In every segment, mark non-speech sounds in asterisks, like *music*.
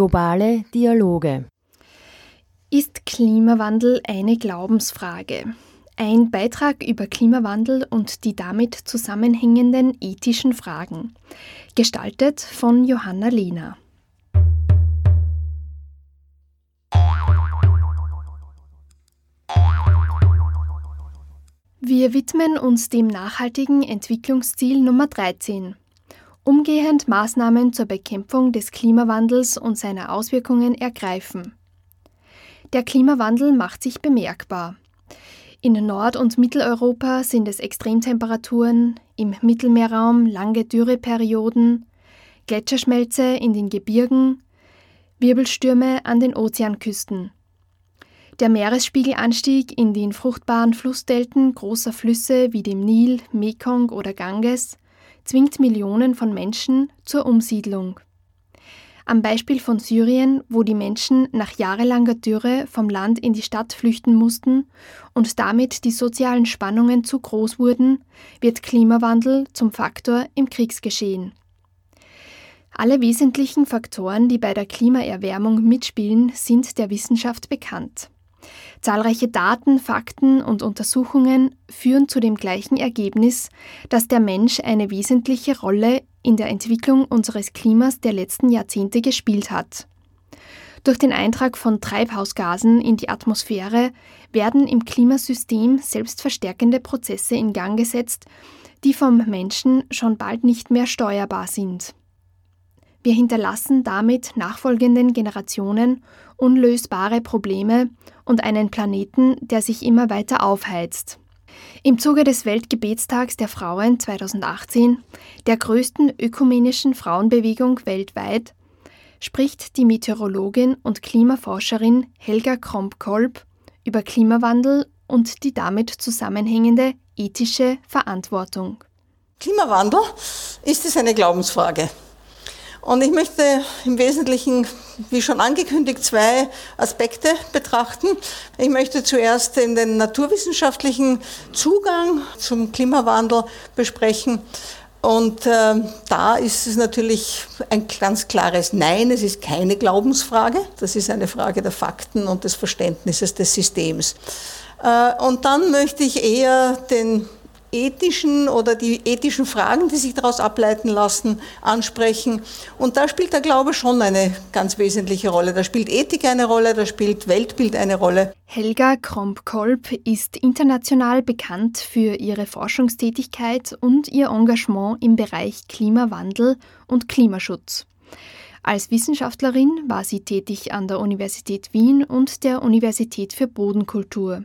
Globale Dialoge. Ist Klimawandel eine Glaubensfrage? Ein Beitrag über Klimawandel und die damit zusammenhängenden ethischen Fragen. Gestaltet von Johanna Lehner. Wir widmen uns dem nachhaltigen Entwicklungsziel Nummer 13. Umgehend Maßnahmen zur Bekämpfung des Klimawandels und seiner Auswirkungen ergreifen. Der Klimawandel macht sich bemerkbar. In Nord- und Mitteleuropa sind es Extremtemperaturen, im Mittelmeerraum lange Dürreperioden, Gletscherschmelze in den Gebirgen, Wirbelstürme an den Ozeanküsten. Der Meeresspiegelanstieg in den fruchtbaren Flussdelten großer Flüsse wie dem Nil, Mekong oder Ganges zwingt Millionen von Menschen zur Umsiedlung. Am Beispiel von Syrien, wo die Menschen nach jahrelanger Dürre vom Land in die Stadt flüchten mussten und damit die sozialen Spannungen zu groß wurden, wird Klimawandel zum Faktor im Kriegsgeschehen. Alle wesentlichen Faktoren, die bei der Klimaerwärmung mitspielen, sind der Wissenschaft bekannt. Zahlreiche Daten, Fakten und Untersuchungen führen zu dem gleichen Ergebnis, dass der Mensch eine wesentliche Rolle in der Entwicklung unseres Klimas der letzten Jahrzehnte gespielt hat. Durch den Eintrag von Treibhausgasen in die Atmosphäre werden im Klimasystem selbstverstärkende Prozesse in Gang gesetzt, die vom Menschen schon bald nicht mehr steuerbar sind. Wir hinterlassen damit nachfolgenden Generationen unlösbare Probleme und einen Planeten, der sich immer weiter aufheizt. Im Zuge des Weltgebetstags der Frauen 2018, der größten ökumenischen Frauenbewegung weltweit, spricht die Meteorologin und Klimaforscherin Helga Kromp-Kolb über Klimawandel und die damit zusammenhängende ethische Verantwortung. Klimawandel, ist es eine Glaubensfrage? Und ich möchte im Wesentlichen, wie schon angekündigt, zwei Aspekte betrachten. Ich möchte zuerst den naturwissenschaftlichen Zugang zum Klimawandel besprechen. Und äh, da ist es natürlich ein ganz klares Nein, es ist keine Glaubensfrage, das ist eine Frage der Fakten und des Verständnisses des Systems. Äh, und dann möchte ich eher den ethischen oder die ethischen Fragen, die sich daraus ableiten lassen, ansprechen. Und da spielt der Glaube schon eine ganz wesentliche Rolle. Da spielt Ethik eine Rolle, da spielt Weltbild eine Rolle. Helga Kromp-Kolb ist international bekannt für ihre Forschungstätigkeit und ihr Engagement im Bereich Klimawandel und Klimaschutz. Als Wissenschaftlerin war sie tätig an der Universität Wien und der Universität für Bodenkultur.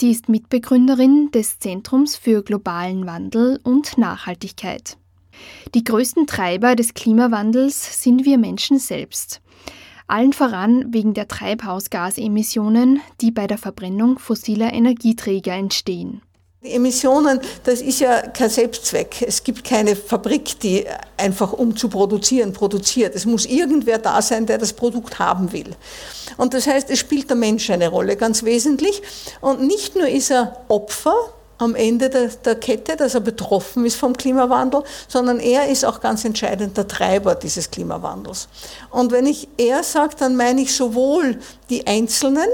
Sie ist Mitbegründerin des Zentrums für globalen Wandel und Nachhaltigkeit. Die größten Treiber des Klimawandels sind wir Menschen selbst. Allen voran wegen der Treibhausgasemissionen, die bei der Verbrennung fossiler Energieträger entstehen. Die Emissionen, das ist ja kein Selbstzweck. Es gibt keine Fabrik, die einfach um zu produzieren produziert. Es muss irgendwer da sein, der das Produkt haben will. Und das heißt, es spielt der Mensch eine Rolle, ganz wesentlich. Und nicht nur ist er Opfer am Ende der, der Kette, dass er betroffen ist vom Klimawandel, sondern er ist auch ganz entscheidend der Treiber dieses Klimawandels. Und wenn ich er sage, dann meine ich sowohl die Einzelnen,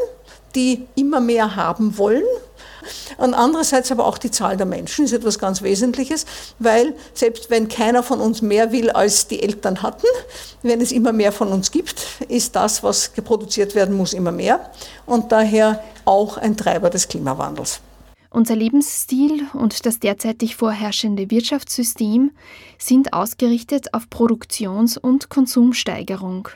die immer mehr haben wollen, und andererseits aber auch die Zahl der Menschen ist etwas ganz Wesentliches, weil selbst wenn keiner von uns mehr will, als die Eltern hatten, wenn es immer mehr von uns gibt, ist das, was geproduziert werden muss, immer mehr und daher auch ein Treiber des Klimawandels. Unser Lebensstil und das derzeitig vorherrschende Wirtschaftssystem sind ausgerichtet auf Produktions- und Konsumsteigerung.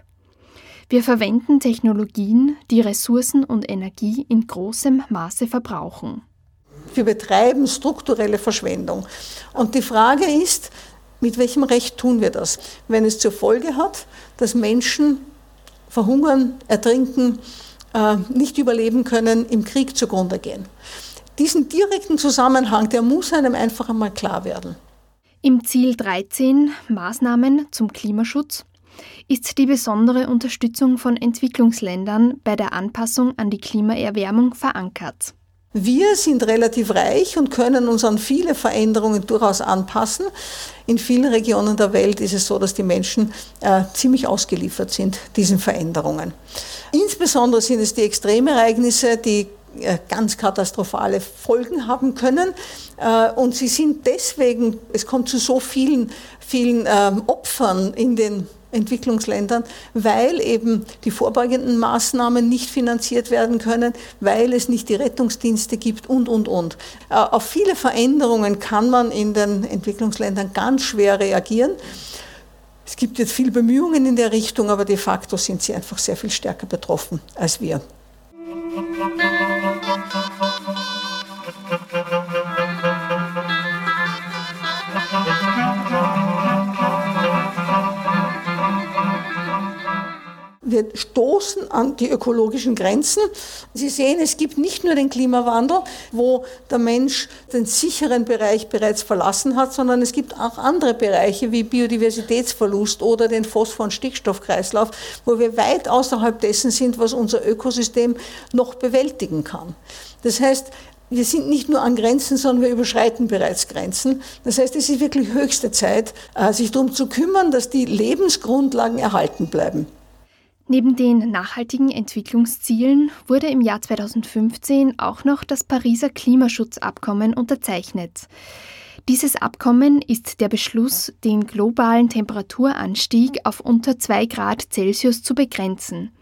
Wir verwenden Technologien, die Ressourcen und Energie in großem Maße verbrauchen. Wir betreiben strukturelle Verschwendung. Und die Frage ist, mit welchem Recht tun wir das? Wenn es zur Folge hat, dass Menschen verhungern, ertrinken, äh, nicht überleben können, im Krieg zugrunde gehen. Diesen direkten Zusammenhang, der muss einem einfach einmal klar werden. Im Ziel 13 Maßnahmen zum Klimaschutz ist die besondere Unterstützung von Entwicklungsländern bei der Anpassung an die Klimaerwärmung verankert. Wir sind relativ reich und können uns an viele Veränderungen durchaus anpassen. In vielen Regionen der Welt ist es so, dass die Menschen äh, ziemlich ausgeliefert sind diesen Veränderungen. Insbesondere sind es die Extremereignisse, die äh, ganz katastrophale Folgen haben können. Äh, und sie sind deswegen, es kommt zu so vielen, vielen ähm, Opfern in den Entwicklungsländern, weil eben die vorbeugenden Maßnahmen nicht finanziert werden können, weil es nicht die Rettungsdienste gibt und, und, und. Äh, auf viele Veränderungen kann man in den Entwicklungsländern ganz schwer reagieren. Es gibt jetzt viele Bemühungen in der Richtung, aber de facto sind sie einfach sehr viel stärker betroffen als wir. Wir stoßen an die ökologischen Grenzen. Sie sehen, es gibt nicht nur den Klimawandel, wo der Mensch den sicheren Bereich bereits verlassen hat, sondern es gibt auch andere Bereiche wie Biodiversitätsverlust oder den Phosphor- und Stickstoffkreislauf, wo wir weit außerhalb dessen sind, was unser Ökosystem noch bewältigen kann. Das heißt, wir sind nicht nur an Grenzen, sondern wir überschreiten bereits Grenzen. Das heißt, es ist wirklich höchste Zeit, äh, sich darum zu kümmern, dass die Lebensgrundlagen erhalten bleiben. Neben den nachhaltigen Entwicklungszielen wurde im Jahr 2015 auch noch das Pariser Klimaschutzabkommen unterzeichnet. Dieses Abkommen ist der Beschluss, den globalen Temperaturanstieg auf unter 2 Grad Celsius zu begrenzen.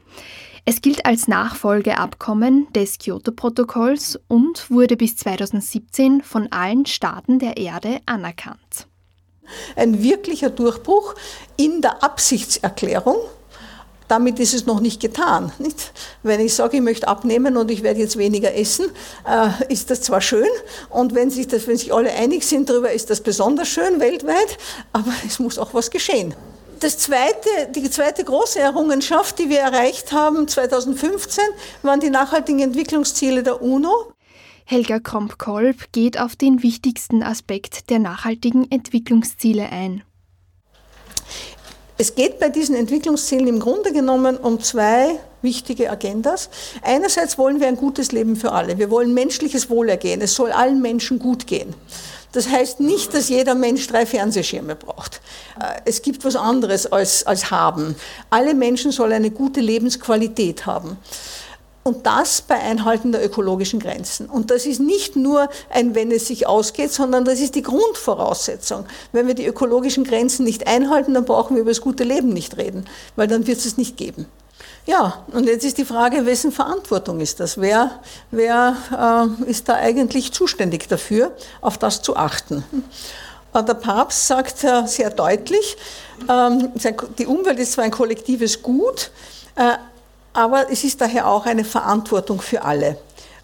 Es gilt als Nachfolgeabkommen des Kyoto-Protokolls und wurde bis 2017 von allen Staaten der Erde anerkannt. Ein wirklicher Durchbruch in der Absichtserklärung damit ist es noch nicht getan. *laughs* Nicht? Wenn ich sage, ich möchte abnehmen und ich werde jetzt weniger essen, äh, ist das zwar schön und wenn sich, das, wenn sich alle einig sind darüber, ist das besonders schön weltweit, aber *laughs* es muss auch was geschehen. Das zweite, die zweite große Errungenschaft, die wir erreicht haben 2015, waren die nachhaltigen Entwicklungsziele der UNO. Helga Kromp-Kolb geht auf den wichtigsten Aspekt der nachhaltigen Entwicklungsziele ein. Es geht bei diesen Entwicklungszielen im Grunde genommen um zwei wichtige Agendas. Einerseits wollen wir ein gutes Leben für alle. Wir wollen menschliches Wohlergehen. Es soll allen Menschen gut gehen. Das heißt nicht, dass jeder Mensch drei Fernsehschirme braucht. Äh, es gibt was anderes als, als haben. Alle Menschen sollen eine gute Lebensqualität haben. Und das bei Einhalten der ökologischen Grenzen. Und das ist nicht nur ein, wenn es sich ausgeht, sondern das ist die Grundvoraussetzung. Wenn wir die ökologischen Grenzen nicht einhalten, dann brauchen wir über das gute Leben nicht reden, weil dann wird es es nicht geben. Ja, und jetzt ist die Frage, wessen Verantwortung ist das? Wer, wer äh, ist da eigentlich zuständig dafür, auf das zu achten? Äh, der Papst sagt äh, sehr deutlich, ähm, die Umwelt ist zwar ein kollektives Gut, äh, aber es ist daher auch eine Verantwortung für alle.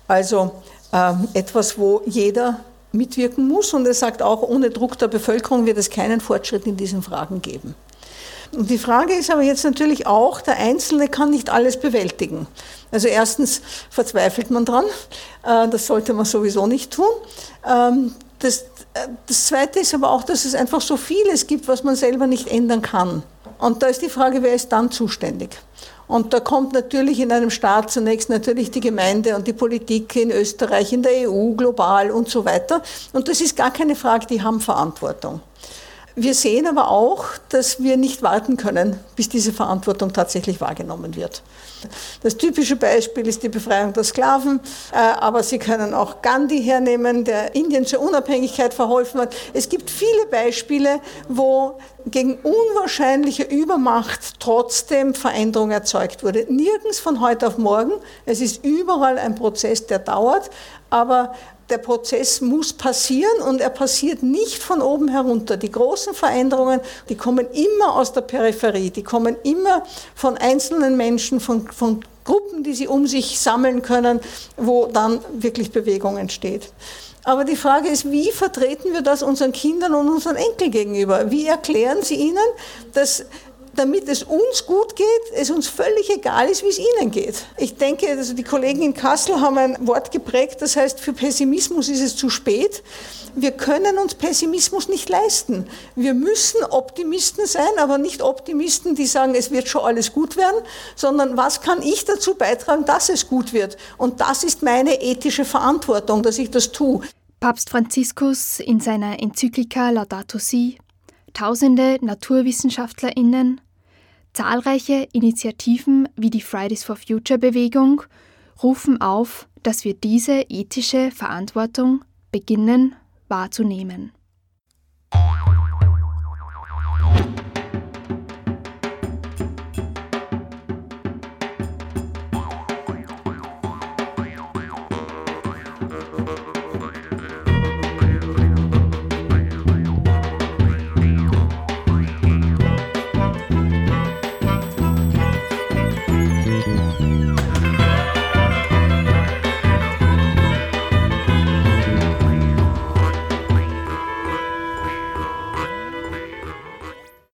Also ähm, etwas, wo jeder mitwirken muss. Und er sagt auch, ohne Druck der Bevölkerung wird es keinen Fortschritt in diesen Fragen geben. Und die Frage ist aber jetzt natürlich auch, der Einzelne kann nicht alles bewältigen. Also erstens verzweifelt man dran, äh, das sollte man sowieso nicht tun. Ähm, das, äh, das Zweite ist aber auch, dass es einfach so vieles gibt, was man selber nicht ändern kann. Und da ist die Frage, wer ist dann zuständig? Und da kommt natürlich in einem Staat zunächst natürlich die Gemeinde und die Politik in Österreich, in der EU, global und so weiter. Und das ist gar keine Frage, die haben Verantwortung. Wir sehen aber auch, dass wir nicht warten können, bis diese Verantwortung tatsächlich wahrgenommen wird. Das typische Beispiel ist die Befreiung der Sklaven, äh, aber Sie können auch Gandhi hernehmen, der Indien zur Unabhängigkeit verholfen hat. Es gibt viele Beispiele, wo gegen unwahrscheinliche Übermacht trotzdem Veränderung erzeugt wurde. Nirgends von heute auf morgen. Es ist überall ein Prozess, der dauert, aber der Prozess muss passieren und er passiert nicht von oben herunter. Die großen Veränderungen, die kommen immer aus der Peripherie, die kommen immer von einzelnen Menschen, von, von Gruppen, die sie um sich sammeln können, wo dann wirklich Bewegung entsteht. Aber die Frage ist, wie vertreten wir das unseren Kindern und unseren Enkeln gegenüber? Wie erklären Sie ihnen, dass damit es uns gut geht, es uns völlig egal ist, wie es ihnen geht. Ich denke, also die Kollegen in Kassel haben ein Wort geprägt, das heißt, für Pessimismus ist es zu spät. Wir können uns Pessimismus nicht leisten. Wir müssen Optimisten sein, aber nicht Optimisten, die sagen, es wird schon alles gut werden, sondern was kann ich dazu beitragen, dass es gut wird? Und das ist meine ethische Verantwortung, dass ich das tue. Papst Franziskus in seiner Enzyklika Laudato Si, tausende NaturwissenschaftlerInnen, zahlreiche Initiativen wie die Fridays for Future Bewegung rufen auf, dass wir diese ethische Verantwortung beginnen wahrzunehmen.